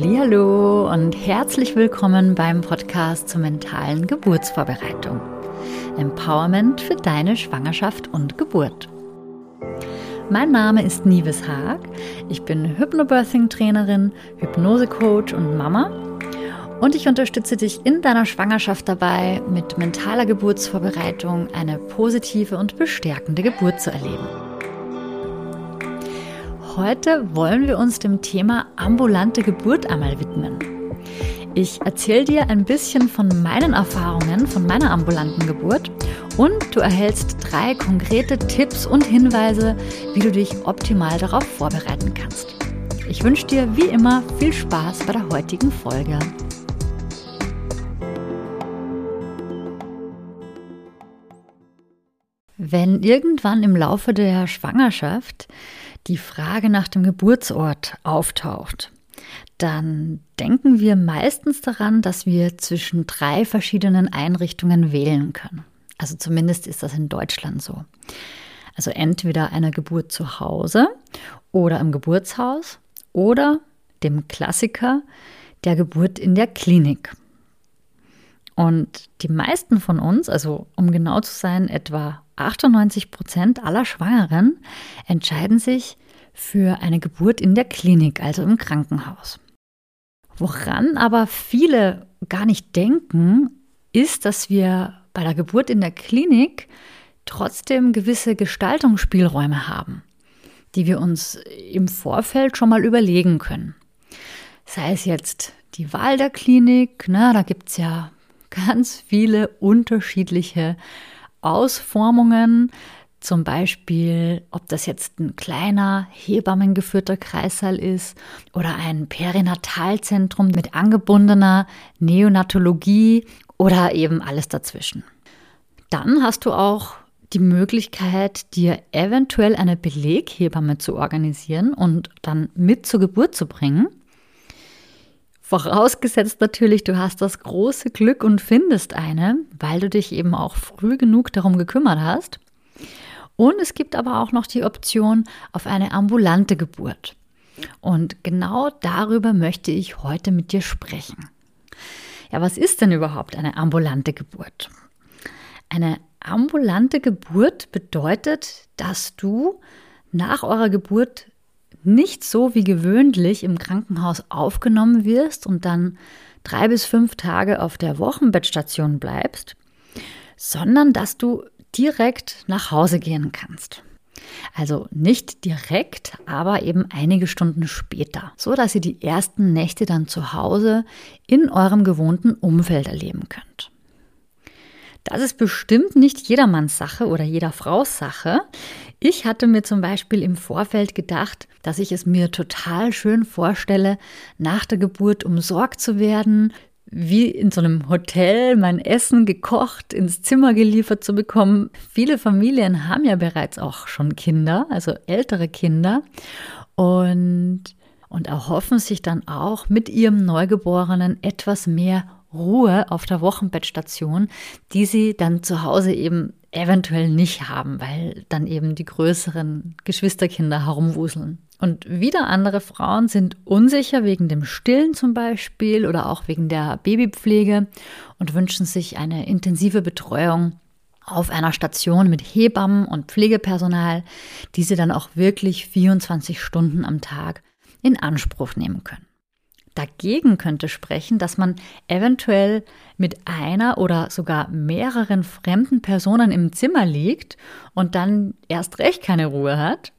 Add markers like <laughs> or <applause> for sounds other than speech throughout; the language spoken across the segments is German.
Hallo und herzlich willkommen beim Podcast zur mentalen Geburtsvorbereitung. Empowerment für deine Schwangerschaft und Geburt. Mein Name ist Nives Haag. Ich bin Hypnobirthing-Trainerin, Hypnose-Coach und Mama. Und ich unterstütze dich in deiner Schwangerschaft dabei, mit mentaler Geburtsvorbereitung eine positive und bestärkende Geburt zu erleben heute wollen wir uns dem Thema ambulante Geburt einmal widmen. Ich erzähle dir ein bisschen von meinen Erfahrungen von meiner ambulanten Geburt und du erhältst drei konkrete Tipps und Hinweise, wie du dich optimal darauf vorbereiten kannst. Ich wünsche dir wie immer viel Spaß bei der heutigen Folge. Wenn irgendwann im Laufe der Schwangerschaft die Frage nach dem Geburtsort auftaucht, dann denken wir meistens daran, dass wir zwischen drei verschiedenen Einrichtungen wählen können. Also zumindest ist das in Deutschland so. Also entweder eine Geburt zu Hause oder im Geburtshaus oder dem Klassiker der Geburt in der Klinik. Und die meisten von uns, also um genau zu sein, etwa 98 Prozent aller Schwangeren entscheiden sich für eine Geburt in der Klinik, also im Krankenhaus. Woran aber viele gar nicht denken, ist, dass wir bei der Geburt in der Klinik trotzdem gewisse Gestaltungsspielräume haben, die wir uns im Vorfeld schon mal überlegen können. Sei es jetzt die Wahl der Klinik, ne, da gibt es ja ganz viele unterschiedliche Ausformungen, zum Beispiel, ob das jetzt ein kleiner hebammengeführter Kreissaal ist oder ein Perinatalzentrum mit angebundener Neonatologie oder eben alles dazwischen. Dann hast du auch die Möglichkeit, dir eventuell eine Beleghebamme zu organisieren und dann mit zur Geburt zu bringen. Vorausgesetzt natürlich, du hast das große Glück und findest eine, weil du dich eben auch früh genug darum gekümmert hast. Und es gibt aber auch noch die Option auf eine ambulante Geburt. Und genau darüber möchte ich heute mit dir sprechen. Ja, was ist denn überhaupt eine ambulante Geburt? Eine ambulante Geburt bedeutet, dass du nach eurer Geburt nicht so wie gewöhnlich im Krankenhaus aufgenommen wirst und dann drei bis fünf Tage auf der Wochenbettstation bleibst, sondern dass du direkt nach Hause gehen kannst. Also nicht direkt, aber eben einige Stunden später, so dass ihr die ersten Nächte dann zu Hause in eurem gewohnten Umfeld erleben könnt. Das ist bestimmt nicht jedermanns Sache oder jeder Frau's Sache. Ich hatte mir zum Beispiel im Vorfeld gedacht, dass ich es mir total schön vorstelle, nach der Geburt umsorgt zu werden, wie in so einem Hotel mein Essen gekocht ins Zimmer geliefert zu bekommen. Viele Familien haben ja bereits auch schon Kinder, also ältere Kinder und und erhoffen sich dann auch mit ihrem Neugeborenen etwas mehr Ruhe auf der Wochenbettstation, die sie dann zu Hause eben eventuell nicht haben, weil dann eben die größeren Geschwisterkinder herumwuseln. Und wieder andere Frauen sind unsicher wegen dem Stillen zum Beispiel oder auch wegen der Babypflege und wünschen sich eine intensive Betreuung auf einer Station mit Hebammen und Pflegepersonal, die sie dann auch wirklich 24 Stunden am Tag in Anspruch nehmen können. Dagegen könnte sprechen, dass man eventuell mit einer oder sogar mehreren fremden Personen im Zimmer liegt und dann erst recht keine Ruhe hat.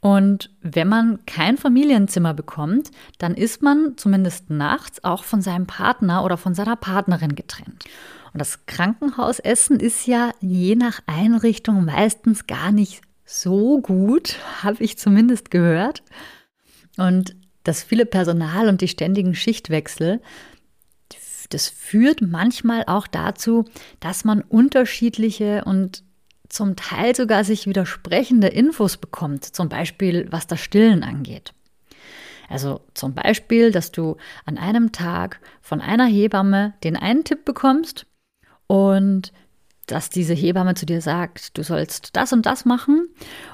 Und wenn man kein Familienzimmer bekommt, dann ist man zumindest nachts auch von seinem Partner oder von seiner Partnerin getrennt. Und das Krankenhausessen ist ja je nach Einrichtung meistens gar nicht so gut, <laughs> habe ich zumindest gehört. Und das viele Personal und die ständigen Schichtwechsel, das führt manchmal auch dazu, dass man unterschiedliche und zum Teil sogar sich widersprechende Infos bekommt, zum Beispiel was das Stillen angeht. Also zum Beispiel, dass du an einem Tag von einer Hebamme den einen Tipp bekommst und dass diese Hebamme zu dir sagt, du sollst das und das machen.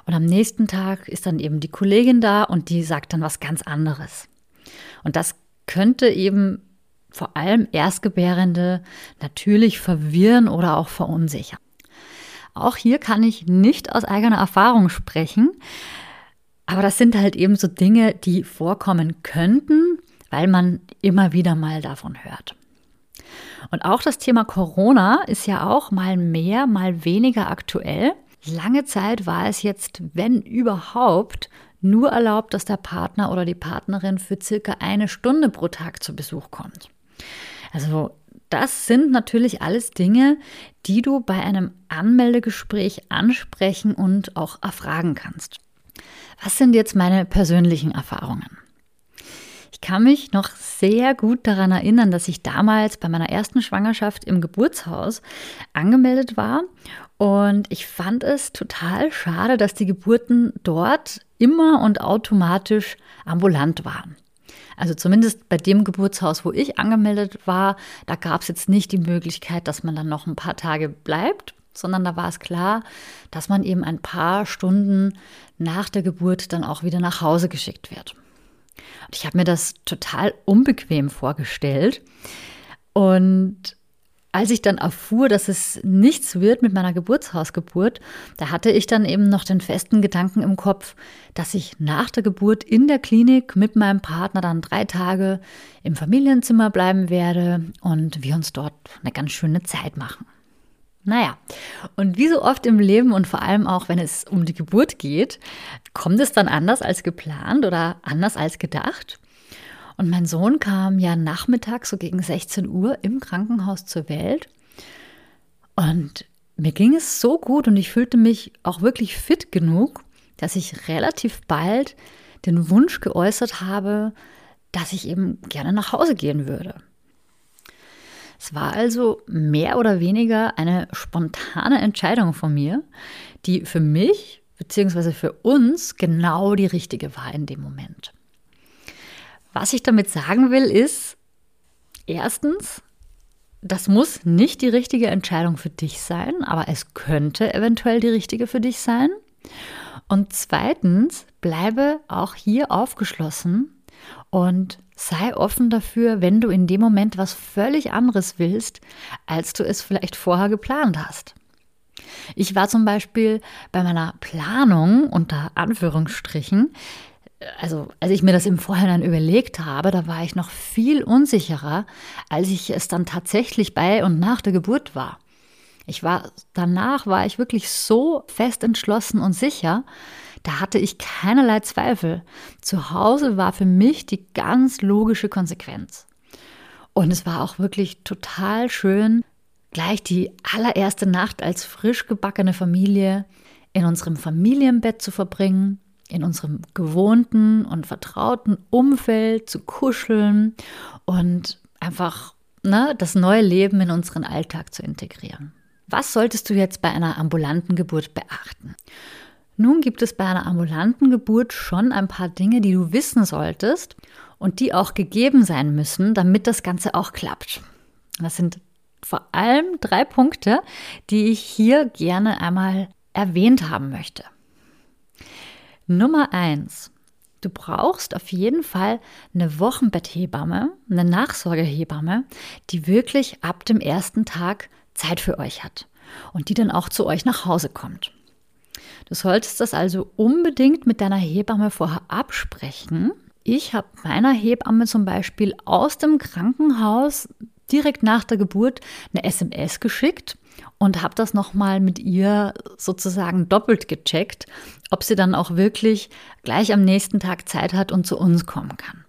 Und am nächsten Tag ist dann eben die Kollegin da und die sagt dann was ganz anderes. Und das könnte eben vor allem Erstgebärende natürlich verwirren oder auch verunsichern. Auch hier kann ich nicht aus eigener Erfahrung sprechen, aber das sind halt eben so Dinge, die vorkommen könnten, weil man immer wieder mal davon hört. Und auch das Thema Corona ist ja auch mal mehr, mal weniger aktuell. Lange Zeit war es jetzt, wenn überhaupt, nur erlaubt, dass der Partner oder die Partnerin für circa eine Stunde pro Tag zu Besuch kommt. Also das sind natürlich alles Dinge, die du bei einem Anmeldegespräch ansprechen und auch erfragen kannst. Was sind jetzt meine persönlichen Erfahrungen? Ich kann mich noch sehr gut daran erinnern, dass ich damals bei meiner ersten Schwangerschaft im Geburtshaus angemeldet war und ich fand es total schade, dass die Geburten dort immer und automatisch ambulant waren. Also zumindest bei dem Geburtshaus, wo ich angemeldet war, da gab es jetzt nicht die Möglichkeit, dass man dann noch ein paar Tage bleibt, sondern da war es klar, dass man eben ein paar Stunden nach der Geburt dann auch wieder nach Hause geschickt wird. Und ich habe mir das total unbequem vorgestellt. Und als ich dann erfuhr, dass es nichts wird mit meiner Geburtshausgeburt, da hatte ich dann eben noch den festen Gedanken im Kopf, dass ich nach der Geburt in der Klinik mit meinem Partner dann drei Tage im Familienzimmer bleiben werde und wir uns dort eine ganz schöne Zeit machen. Naja, und wie so oft im Leben und vor allem auch, wenn es um die Geburt geht, kommt es dann anders als geplant oder anders als gedacht. Und mein Sohn kam ja nachmittags so gegen 16 Uhr im Krankenhaus zur Welt. Und mir ging es so gut und ich fühlte mich auch wirklich fit genug, dass ich relativ bald den Wunsch geäußert habe, dass ich eben gerne nach Hause gehen würde. Es war also mehr oder weniger eine spontane Entscheidung von mir, die für mich bzw. für uns genau die richtige war in dem Moment. Was ich damit sagen will, ist, erstens, das muss nicht die richtige Entscheidung für dich sein, aber es könnte eventuell die richtige für dich sein. Und zweitens, bleibe auch hier aufgeschlossen und sei offen dafür, wenn du in dem Moment was völlig anderes willst, als du es vielleicht vorher geplant hast. Ich war zum Beispiel bei meiner Planung unter Anführungsstrichen also als ich mir das im Vorhinein überlegt habe, da war ich noch viel unsicherer, als ich es dann tatsächlich bei und nach der Geburt war. Ich war danach war ich wirklich so fest entschlossen und sicher, da hatte ich keinerlei Zweifel. Zu Hause war für mich die ganz logische Konsequenz. Und es war auch wirklich total schön, gleich die allererste Nacht als frisch gebackene Familie in unserem Familienbett zu verbringen in unserem gewohnten und vertrauten Umfeld zu kuscheln und einfach ne, das neue Leben in unseren Alltag zu integrieren. Was solltest du jetzt bei einer ambulanten Geburt beachten? Nun gibt es bei einer ambulanten Geburt schon ein paar Dinge, die du wissen solltest und die auch gegeben sein müssen, damit das Ganze auch klappt. Das sind vor allem drei Punkte, die ich hier gerne einmal erwähnt haben möchte. Nummer eins. Du brauchst auf jeden Fall eine Wochenbetthebamme, eine Nachsorgehebamme, die wirklich ab dem ersten Tag Zeit für euch hat und die dann auch zu euch nach Hause kommt. Du solltest das also unbedingt mit deiner Hebamme vorher absprechen. Ich habe meiner Hebamme zum Beispiel aus dem Krankenhaus direkt nach der Geburt eine SMS geschickt und habe das nochmal mit ihr sozusagen doppelt gecheckt, ob sie dann auch wirklich gleich am nächsten Tag Zeit hat und zu uns kommen kann.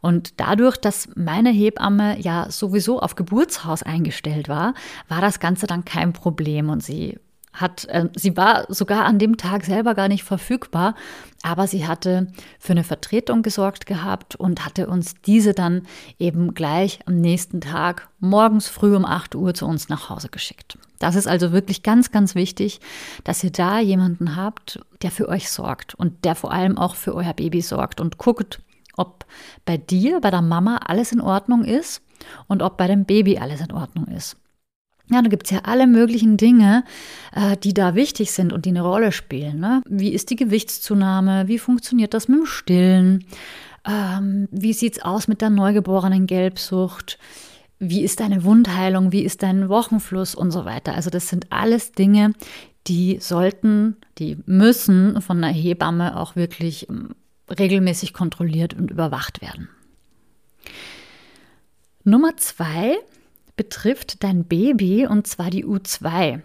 Und dadurch, dass meine Hebamme ja sowieso auf Geburtshaus eingestellt war, war das Ganze dann kein Problem und sie hat, äh, sie war sogar an dem Tag selber gar nicht verfügbar, aber sie hatte für eine Vertretung gesorgt gehabt und hatte uns diese dann eben gleich am nächsten Tag morgens früh um 8 Uhr zu uns nach Hause geschickt. Das ist also wirklich ganz, ganz wichtig, dass ihr da jemanden habt, der für euch sorgt und der vor allem auch für euer Baby sorgt und guckt, ob bei dir, bei der Mama alles in Ordnung ist und ob bei dem Baby alles in Ordnung ist. Ja, da gibt es ja alle möglichen Dinge, äh, die da wichtig sind und die eine Rolle spielen. Ne? Wie ist die Gewichtszunahme? Wie funktioniert das mit dem Stillen? ähm, wie sieht es aus mit der neugeborenen Gelbsucht, wie ist deine Wundheilung, wie ist dein Wochenfluss und so weiter. Also das sind alles Dinge, die sollten, die müssen von einer Hebamme auch wirklich ähm, regelmäßig kontrolliert und überwacht werden. Nummer zwei betrifft dein Baby und zwar die U2.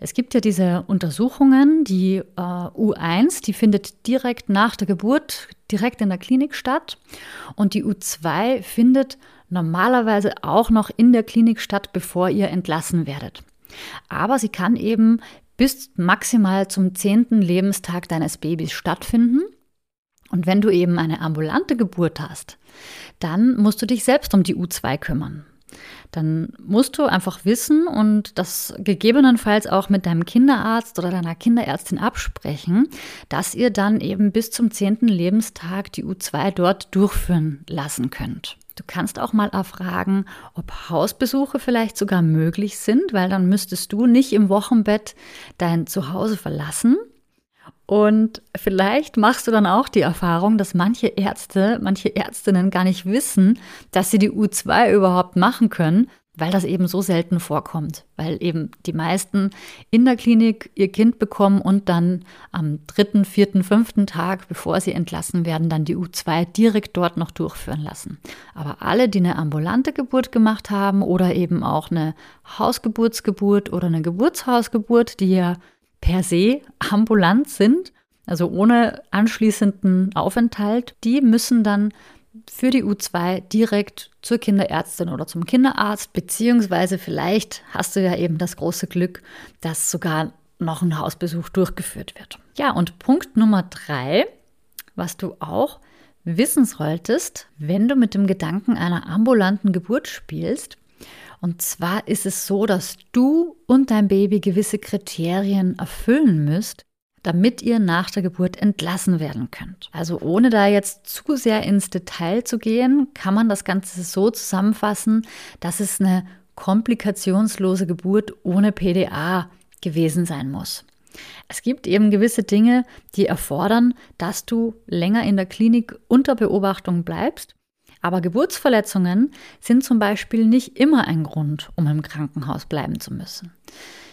Es gibt ja diese Untersuchungen, die äh, U1, die findet direkt nach der Geburt direkt in der Klinik statt und die U2 findet normalerweise auch noch in der Klinik statt, bevor ihr entlassen werdet. Aber sie kann eben bis maximal zum zehnten Lebenstag deines Babys stattfinden. Und wenn du eben eine ambulante Geburt hast, dann musst du dich selbst um die U2 kümmern dann musst du einfach wissen und das gegebenenfalls auch mit deinem Kinderarzt oder deiner Kinderärztin absprechen, dass ihr dann eben bis zum zehnten Lebenstag die U2 dort durchführen lassen könnt. Du kannst auch mal erfragen, ob Hausbesuche vielleicht sogar möglich sind, weil dann müsstest du nicht im Wochenbett dein Zuhause verlassen, und vielleicht machst du dann auch die Erfahrung, dass manche Ärzte, manche Ärztinnen gar nicht wissen, dass sie die U2 überhaupt machen können, weil das eben so selten vorkommt, weil eben die meisten in der Klinik ihr Kind bekommen und dann am dritten, vierten, fünften Tag, bevor sie entlassen werden, dann die U2 direkt dort noch durchführen lassen. Aber alle, die eine ambulante Geburt gemacht haben oder eben auch eine Hausgeburtsgeburt oder eine Geburtshausgeburt, die ja per se ambulant sind, also ohne anschließenden Aufenthalt, die müssen dann für die U2 direkt zur Kinderärztin oder zum Kinderarzt, beziehungsweise vielleicht hast du ja eben das große Glück, dass sogar noch ein Hausbesuch durchgeführt wird. Ja, und Punkt Nummer drei, was du auch wissen solltest, wenn du mit dem Gedanken einer ambulanten Geburt spielst, und zwar ist es so, dass du und dein Baby gewisse Kriterien erfüllen müsst, damit ihr nach der Geburt entlassen werden könnt. Also ohne da jetzt zu sehr ins Detail zu gehen, kann man das Ganze so zusammenfassen, dass es eine komplikationslose Geburt ohne PDA gewesen sein muss. Es gibt eben gewisse Dinge, die erfordern, dass du länger in der Klinik unter Beobachtung bleibst aber Geburtsverletzungen sind zum Beispiel nicht immer ein Grund, um im Krankenhaus bleiben zu müssen.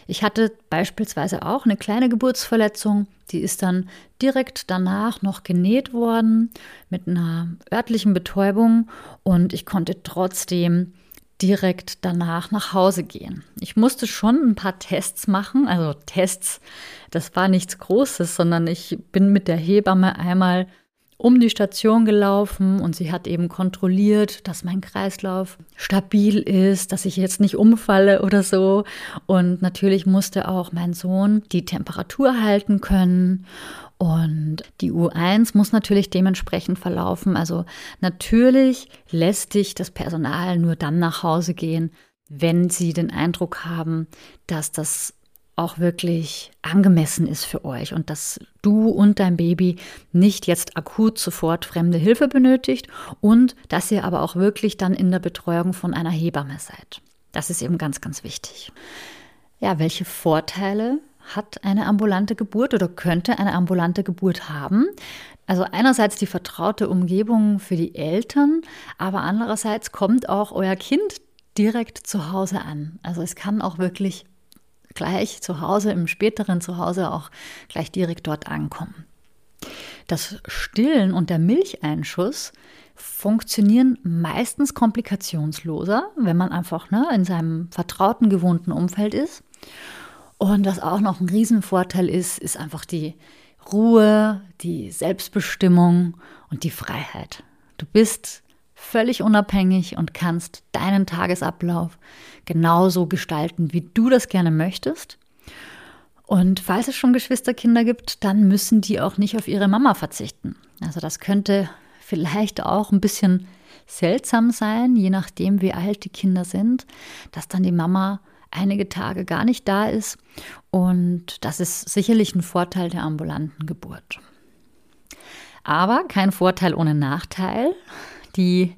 Ich hatte beispielsweise auch eine kleine Geburtsverletzung, die ist dann direkt danach noch genäht worden mit einer örtlichen Betäubung und ich konnte trotzdem direkt danach nach Hause gehen. Ich musste schon ein paar Tests machen, also Tests, das war nichts Großes, sondern ich bin mit der Hebamme einmal um die Station gelaufen und sie hat eben kontrolliert, dass mein Kreislauf stabil ist, dass ich jetzt nicht umfalle oder so. Und natürlich musste auch mein Sohn die Temperatur halten können. Und die U1 muss natürlich dementsprechend verlaufen. Also natürlich lässt dich das Personal nur dann nach Hause gehen, wenn sie den Eindruck haben, dass das auch wirklich angemessen ist für euch und dass du und dein Baby nicht jetzt akut sofort fremde Hilfe benötigt und dass ihr aber auch wirklich dann in der Betreuung von einer Hebamme seid. Das ist eben ganz, ganz wichtig. Ja, welche Vorteile hat eine ambulante Geburt oder könnte eine ambulante Geburt haben? Also einerseits die vertraute Umgebung für die Eltern, aber andererseits kommt auch euer Kind direkt zu Hause an. Also es kann auch wirklich gleich zu Hause, im späteren Zuhause auch gleich direkt dort ankommen. Das Stillen und der Milcheinschuss funktionieren meistens komplikationsloser, wenn man einfach ne, in seinem vertrauten, gewohnten Umfeld ist. Und was auch noch ein Riesenvorteil ist, ist einfach die Ruhe, die Selbstbestimmung und die Freiheit. Du bist völlig unabhängig und kannst deinen Tagesablauf genauso gestalten, wie du das gerne möchtest. Und falls es schon Geschwisterkinder gibt, dann müssen die auch nicht auf ihre Mama verzichten. Also das könnte vielleicht auch ein bisschen seltsam sein, je nachdem, wie alt die Kinder sind, dass dann die Mama einige Tage gar nicht da ist. Und das ist sicherlich ein Vorteil der ambulanten Geburt. Aber kein Vorteil ohne Nachteil. Die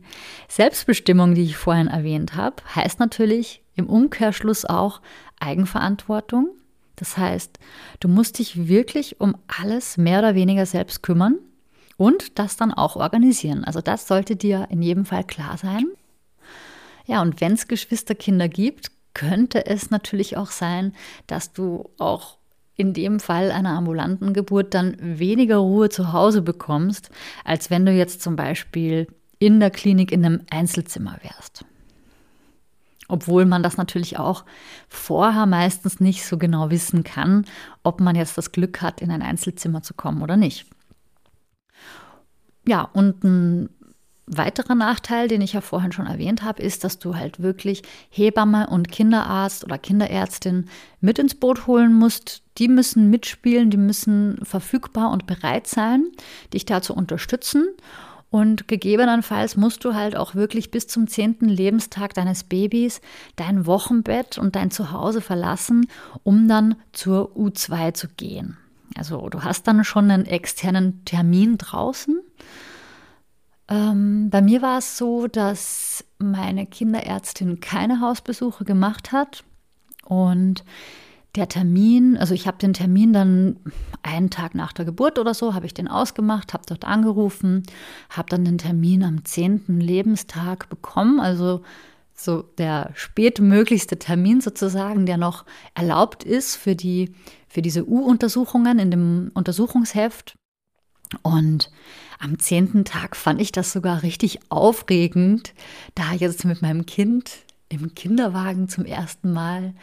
Selbstbestimmung, die ich vorhin erwähnt habe, heißt natürlich im Umkehrschluss auch Eigenverantwortung. Das heißt, du musst dich wirklich um alles mehr oder weniger selbst kümmern und das dann auch organisieren. Also das sollte dir in jedem Fall klar sein. Ja, und wenn es Geschwisterkinder gibt, könnte es natürlich auch sein, dass du auch in dem Fall einer ambulanten Geburt dann weniger Ruhe zu Hause bekommst, als wenn du jetzt zum Beispiel in der Klinik in einem Einzelzimmer wärst. Obwohl man das natürlich auch vorher meistens nicht so genau wissen kann, ob man jetzt das Glück hat, in ein Einzelzimmer zu kommen oder nicht. Ja, und ein weiterer Nachteil, den ich ja vorhin schon erwähnt habe, ist, dass du halt wirklich Hebamme und Kinderarzt oder Kinderärztin mit ins Boot holen musst. Die müssen mitspielen, die müssen verfügbar und bereit sein, dich da zu unterstützen. Und gegebenenfalls musst du halt auch wirklich bis zum zehnten Lebenstag deines Babys dein Wochenbett und dein Zuhause verlassen, um dann zur U2 zu gehen. Also du hast dann schon einen externen Termin draußen ähm, bei mir war es so, dass meine Kinderärztin keine Hausbesuche gemacht hat und der Termin, also ich habe den Termin dann einen Tag nach der Geburt oder so, habe ich den ausgemacht, habe dort angerufen, habe dann den Termin am 10. Lebenstag bekommen, also so der spätmöglichste Termin sozusagen, der noch erlaubt ist für, die, für diese U-Untersuchungen in dem Untersuchungsheft. Und am zehnten Tag fand ich das sogar richtig aufregend, da jetzt mit meinem Kind im Kinderwagen zum ersten Mal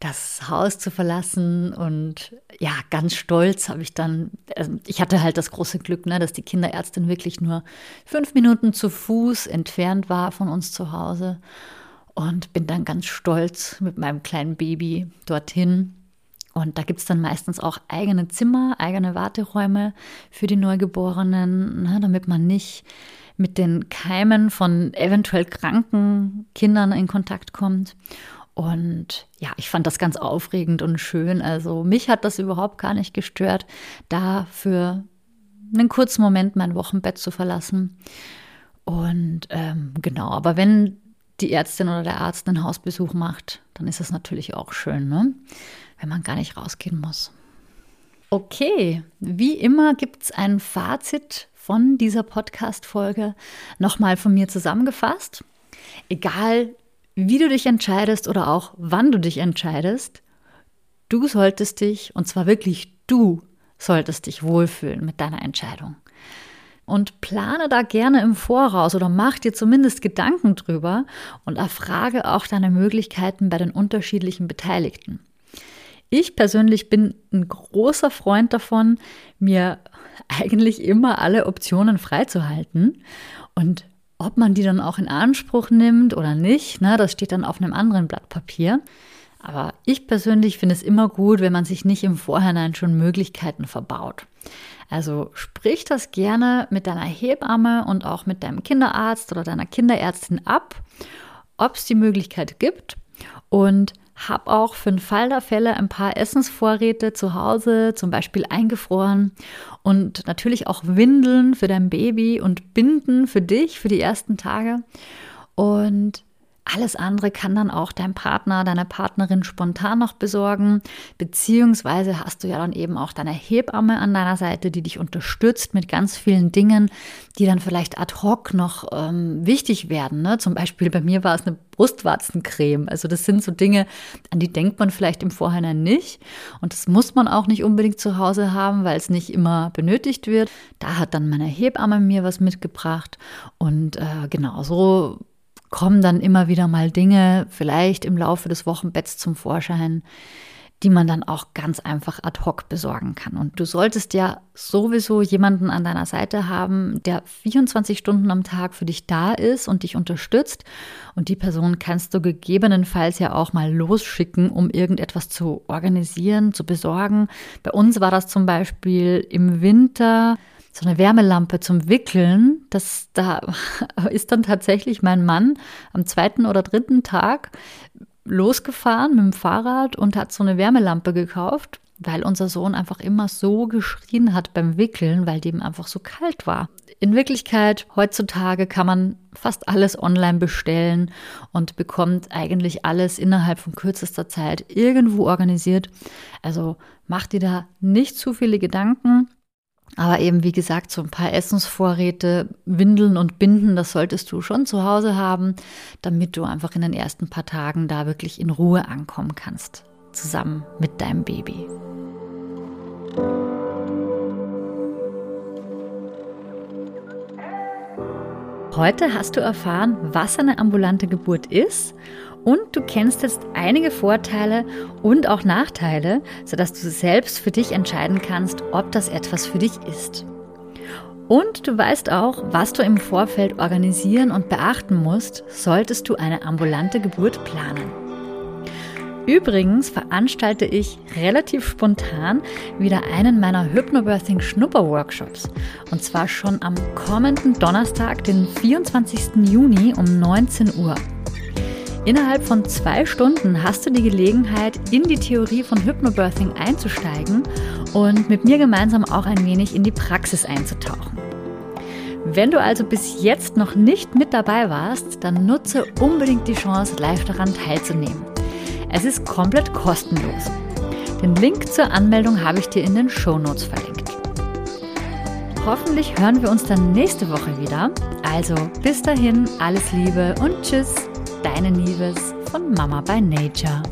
das Haus zu verlassen und ja, ganz stolz habe ich dann, also ich hatte halt das große Glück, ne, dass die Kinderärztin wirklich nur fünf Minuten zu Fuß entfernt war von uns zu Hause und bin dann ganz stolz mit meinem kleinen Baby dorthin und da gibt es dann meistens auch eigene Zimmer, eigene Warteräume für die Neugeborenen, ne, damit man nicht mit den Keimen von eventuell kranken Kindern in Kontakt kommt. Und ja, ich fand das ganz aufregend und schön. Also mich hat das überhaupt gar nicht gestört, da für einen kurzen Moment mein Wochenbett zu verlassen. Und ähm, genau, aber wenn die Ärztin oder der Arzt einen Hausbesuch macht, dann ist das natürlich auch schön. Ne? wenn man gar nicht rausgehen muss. Okay, wie immer gibt es ein Fazit von dieser Podcast-Folge nochmal von mir zusammengefasst. Egal, wie du dich entscheidest oder auch wann du dich entscheidest, du solltest dich, und zwar wirklich du, solltest dich wohlfühlen mit deiner Entscheidung. Und plane da gerne im Voraus oder mach dir zumindest Gedanken drüber und erfrage auch deine Möglichkeiten bei den unterschiedlichen Beteiligten. Ich persönlich bin ein großer Freund davon, mir eigentlich immer alle Optionen freizuhalten. Und ob man die dann auch in Anspruch nimmt oder nicht, ne, das steht dann auf einem anderen Blatt Papier. Aber ich persönlich finde es immer gut, wenn man sich nicht im Vorhinein schon Möglichkeiten verbaut. Also sprich das gerne mit deiner Hebamme und auch mit deinem Kinderarzt oder deiner Kinderärztin ab, ob es die Möglichkeit gibt und habe auch für den Fall der Fälle ein paar Essensvorräte zu Hause, zum Beispiel eingefroren und natürlich auch Windeln für dein Baby und Binden für dich für die ersten Tage. Und alles andere kann dann auch dein Partner, deine Partnerin spontan noch besorgen, beziehungsweise hast du ja dann eben auch deine Hebamme an deiner Seite, die dich unterstützt mit ganz vielen Dingen, die dann vielleicht ad hoc noch ähm, wichtig werden. Ne? Zum Beispiel bei mir war es eine Brustwarzencreme. Also das sind so Dinge, an die denkt man vielleicht im Vorhinein nicht. Und das muss man auch nicht unbedingt zu Hause haben, weil es nicht immer benötigt wird. Da hat dann meine Hebamme mir was mitgebracht. Und äh, genau so kommen dann immer wieder mal Dinge, vielleicht im Laufe des Wochenbetts zum Vorschein, die man dann auch ganz einfach ad hoc besorgen kann. Und du solltest ja sowieso jemanden an deiner Seite haben, der 24 Stunden am Tag für dich da ist und dich unterstützt. Und die Person kannst du gegebenenfalls ja auch mal losschicken, um irgendetwas zu organisieren, zu besorgen. Bei uns war das zum Beispiel im Winter so eine Wärmelampe zum Wickeln. Das, da <laughs> ist dann tatsächlich mein Mann am zweiten oder dritten Tag losgefahren mit dem Fahrrad und hat so eine Wärmelampe gekauft, weil unser Sohn einfach immer so geschrien hat beim Wickeln, weil dem einfach so kalt war. In Wirklichkeit, heutzutage kann man fast alles online bestellen und bekommt eigentlich alles innerhalb von kürzester Zeit irgendwo organisiert. Also mach dir da nicht zu viele Gedanken. Aber eben, wie gesagt, so ein paar Essensvorräte, Windeln und Binden, das solltest du schon zu Hause haben, damit du einfach in den ersten paar Tagen da wirklich in Ruhe ankommen kannst, zusammen mit deinem Baby. Heute hast du erfahren, was eine ambulante Geburt ist und du kennst jetzt einige Vorteile und auch Nachteile, sodass du selbst für dich entscheiden kannst, ob das etwas für dich ist. Und du weißt auch, was du im Vorfeld organisieren und beachten musst, solltest du eine ambulante Geburt planen. Übrigens veranstalte ich relativ spontan wieder einen meiner Hypnobirthing Schnupper-Workshops. Und zwar schon am kommenden Donnerstag, den 24. Juni um 19 Uhr. Innerhalb von zwei Stunden hast du die Gelegenheit, in die Theorie von Hypnobirthing einzusteigen und mit mir gemeinsam auch ein wenig in die Praxis einzutauchen. Wenn du also bis jetzt noch nicht mit dabei warst, dann nutze unbedingt die Chance, live daran teilzunehmen. Es ist komplett kostenlos. Den Link zur Anmeldung habe ich dir in den Show Notes verlinkt. Hoffentlich hören wir uns dann nächste Woche wieder. Also bis dahin, alles Liebe und tschüss. Deine Nieves von Mama by Nature.